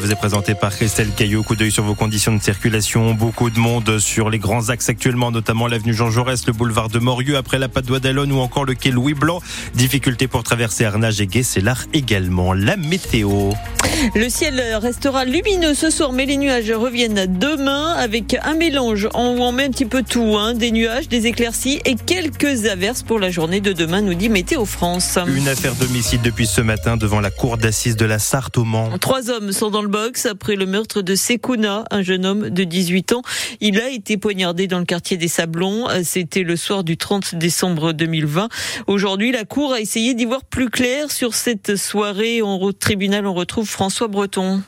vous est présenté par Christelle Caillot. Coup d'œil sur vos conditions de circulation. Beaucoup de monde sur les grands axes actuellement, notamment l'avenue Jean Jaurès, le boulevard de Morieux, après la Padoie d'Alonne ou encore le quai Louis Blanc. Difficulté pour traverser Arnage et l'art également. La météo. Le ciel restera lumineux ce soir, mais les nuages reviennent demain avec un mélange on met un petit peu tout, hein, des nuages, des éclaircies et quelques averses pour la journée de demain, nous dit Météo France. Une affaire d'homicide depuis ce matin devant la cour d'assises de la Sarthe au Mans. Trois hommes sont dans le box après le meurtre de Sekouna, un jeune homme de 18 ans. Il a été poignardé dans le quartier des Sablons. C'était le soir du 30 décembre 2020. Aujourd'hui, la cour a essayé d'y voir plus clair sur cette soirée. En tribunal, on retrouve François Breton.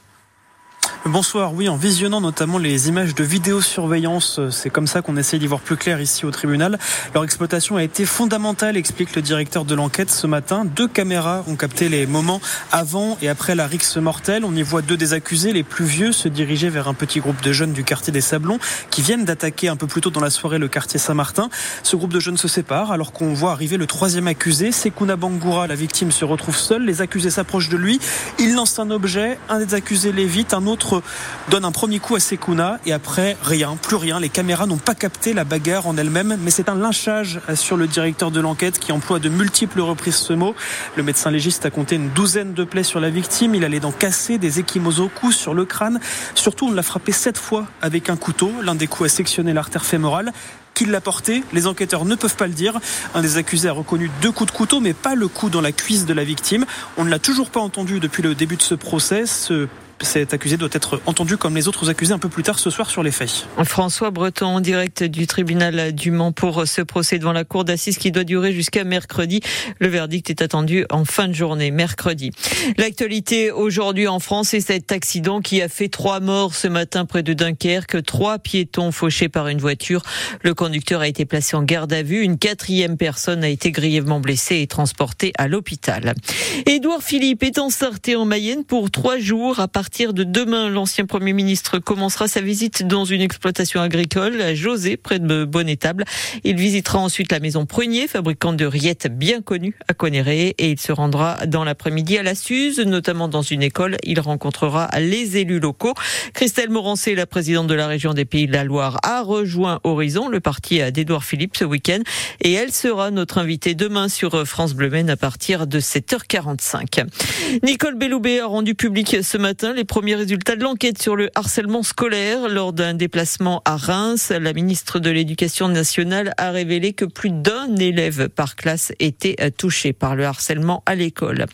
Bonsoir, oui, en visionnant notamment les images de vidéosurveillance, euh, c'est comme ça qu'on essaie d'y voir plus clair ici au tribunal. Leur exploitation a été fondamentale, explique le directeur de l'enquête ce matin. Deux caméras ont capté les moments avant et après la rixe mortelle. On y voit deux des accusés, les plus vieux, se diriger vers un petit groupe de jeunes du quartier des Sablons qui viennent d'attaquer un peu plus tôt dans la soirée le quartier Saint-Martin. Ce groupe de jeunes se sépare alors qu'on voit arriver le troisième accusé, Sekuna Bangoura. La victime se retrouve seule. Les accusés s'approchent de lui. Il lance un objet. Un des accusés l'évite. Un autre donne un premier coup à Sekuna et après rien, plus rien. Les caméras n'ont pas capté la bagarre en elle-même, mais c'est un lynchage sur le directeur de l'enquête qui emploie de multiples reprises ce mot. Le médecin légiste a compté une douzaine de plaies sur la victime. Il allait d'en casser des échymoses au cou, sur le crâne. Surtout, on l'a frappé sept fois avec un couteau. L'un des coups a sectionné l'artère fémorale qui l'a porté? Les enquêteurs ne peuvent pas le dire. Un des accusés a reconnu deux coups de couteau, mais pas le coup dans la cuisse de la victime. On ne l'a toujours pas entendu depuis le début de ce procès. Cet accusé doit être entendu comme les autres accusés un peu plus tard ce soir sur les faits. François Breton en direct du tribunal du Mans pour ce procès devant la cour d'assises qui doit durer jusqu'à mercredi. Le verdict est attendu en fin de journée, mercredi. L'actualité aujourd'hui en France est cet accident qui a fait trois morts ce matin près de Dunkerque, trois piétons fauchés par une voiture. Le conducteur a été placé en garde à vue. Une quatrième personne a été grièvement blessée et transportée à l'hôpital. Édouard Philippe est ensarté en Mayenne pour trois jours à partir partir de demain, l'ancien Premier ministre commencera sa visite dans une exploitation agricole à José, près de Bonnétable. Il visitera ensuite la maison Prunier, fabricante de rillettes bien connue à Conéré, et il se rendra dans l'après-midi à la Suze, notamment dans une école. Il rencontrera les élus locaux. Christelle Morancé, la présidente de la région des Pays de la Loire, a rejoint Horizon, le parti d'Edouard Philippe, ce week-end, et elle sera notre invitée demain sur France Bleu Maine à partir de 7h45. Nicole Belloubet a rendu public ce matin les premiers résultats de l'enquête sur le harcèlement scolaire. Lors d'un déplacement à Reims, la ministre de l'Éducation nationale a révélé que plus d'un élève par classe était touché par le harcèlement à l'école.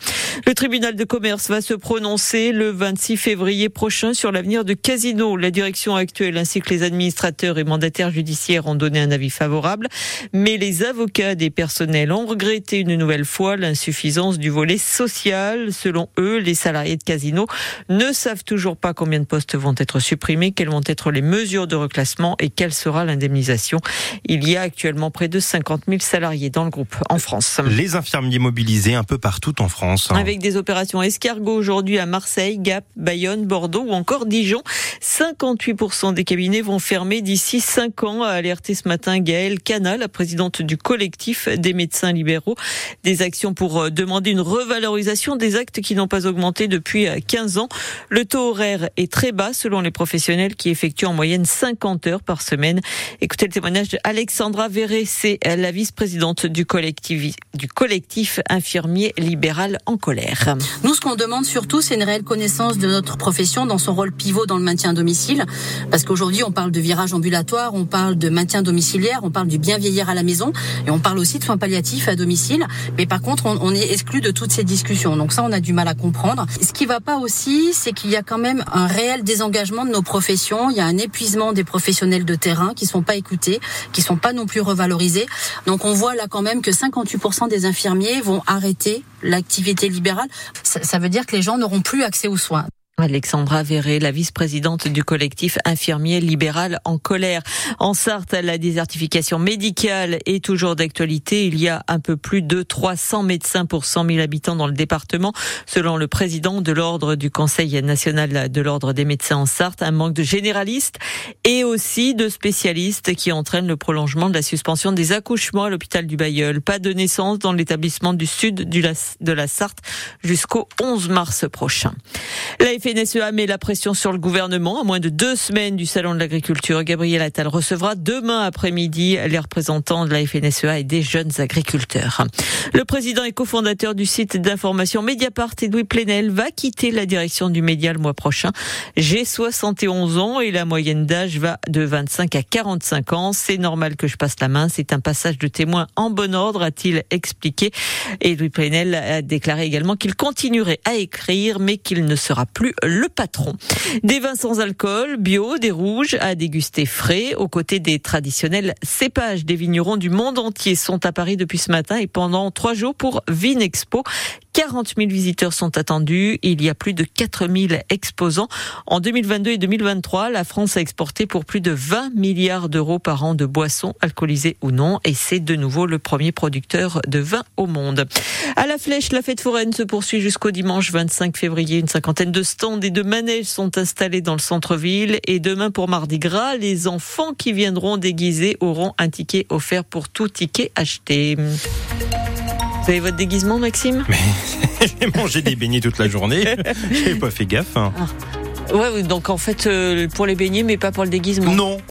Le tribunal de commerce va se prononcer le 26 février prochain sur l'avenir de Casino. La direction actuelle ainsi que les administrateurs et mandataires judiciaires ont donné un avis favorable, mais les avocats des personnels ont regretté une nouvelle fois l'insuffisance du volet social. Selon eux, les salariés de Casino ne savent toujours pas combien de postes vont être supprimés, quelles vont être les mesures de reclassement et quelle sera l'indemnisation. Il y a actuellement près de 50 000 salariés dans le groupe en France. Les infirmiers mobilisés un peu partout en France. Avec des opérations escargot aujourd'hui à Marseille, Gap, Bayonne, Bordeaux ou encore Dijon. 58% des cabinets vont fermer d'ici 5 ans, a alerté ce matin Gaëlle Cana, la présidente du collectif des médecins libéraux. Des actions pour euh, demander une revalorisation des actes qui n'ont pas augmenté depuis 15 euh, ans. Le taux horaire est très bas selon les professionnels qui effectuent en moyenne 50 heures par semaine. Écoutez le témoignage d'Alexandra Verré, c'est la vice-présidente du collectif, du collectif infirmier libéral en colère. Nous, ce qu'on demande surtout, c'est une réelle connaissance de notre profession dans son rôle pivot dans le maintien à domicile. Parce qu'aujourd'hui, on parle de virage ambulatoire, on parle de maintien domiciliaire, on parle du bien vieillir à la maison et on parle aussi de soins palliatifs à domicile. Mais par contre, on, on est exclu de toutes ces discussions. Donc ça, on a du mal à comprendre. Ce qui va pas aussi, c'est qu'il y a quand même un réel désengagement de nos professions. Il y a un épuisement des professionnels de terrain qui sont pas écoutés, qui sont pas non plus revalorisés. Donc on voit là quand même que 58% des infirmiers vont arrêter l'activité libérale. Ça, ça veut dire que les gens n'auront plus accès aux soins. Alexandra Verré, la vice-présidente du collectif infirmier libéral en colère. En Sarthe, la désertification médicale est toujours d'actualité. Il y a un peu plus de 300 médecins pour 100 000 habitants dans le département. Selon le président de l'ordre du Conseil national de l'ordre des médecins en Sarthe, un manque de généralistes et aussi de spécialistes qui entraînent le prolongement de la suspension des accouchements à l'hôpital du Bayeul. Pas de naissance dans l'établissement du sud de la Sarthe jusqu'au 11 mars prochain. FNSEA met la pression sur le gouvernement. À moins de deux semaines du Salon de l'agriculture, Gabriel Attal recevra demain après-midi les représentants de la FNSEA et des jeunes agriculteurs. Le président et cofondateur du site d'information Mediapart, Edoui Plenel, va quitter la direction du média le mois prochain. J'ai 71 ans et la moyenne d'âge va de 25 à 45 ans. C'est normal que je passe la main. C'est un passage de témoin en bon ordre, a-t-il expliqué. Et Louis Plenel a déclaré également qu'il continuerait à écrire, mais qu'il ne sera plus le patron. Des vins sans alcool, bio, des rouges, à déguster frais, aux côtés des traditionnels cépages des vignerons du monde entier sont à Paris depuis ce matin et pendant trois jours pour Vinexpo. 40 000 visiteurs sont attendus. Il y a plus de 4 000 exposants. En 2022 et 2023, la France a exporté pour plus de 20 milliards d'euros par an de boissons, alcoolisées ou non. Et c'est de nouveau le premier producteur de vin au monde. À la Flèche, la fête foraine se poursuit jusqu'au dimanche 25 février. Une cinquantaine de stands et de manèges sont installés dans le centre-ville. Et demain, pour Mardi Gras, les enfants qui viendront déguisés auront un ticket offert pour tout ticket acheté. Vous avez votre déguisement, Maxime? Mais j'ai mangé des beignets toute la journée. J'ai pas fait gaffe. Hein. Ah. Ouais, donc en fait, euh, pour les beignets, mais pas pour le déguisement. Non.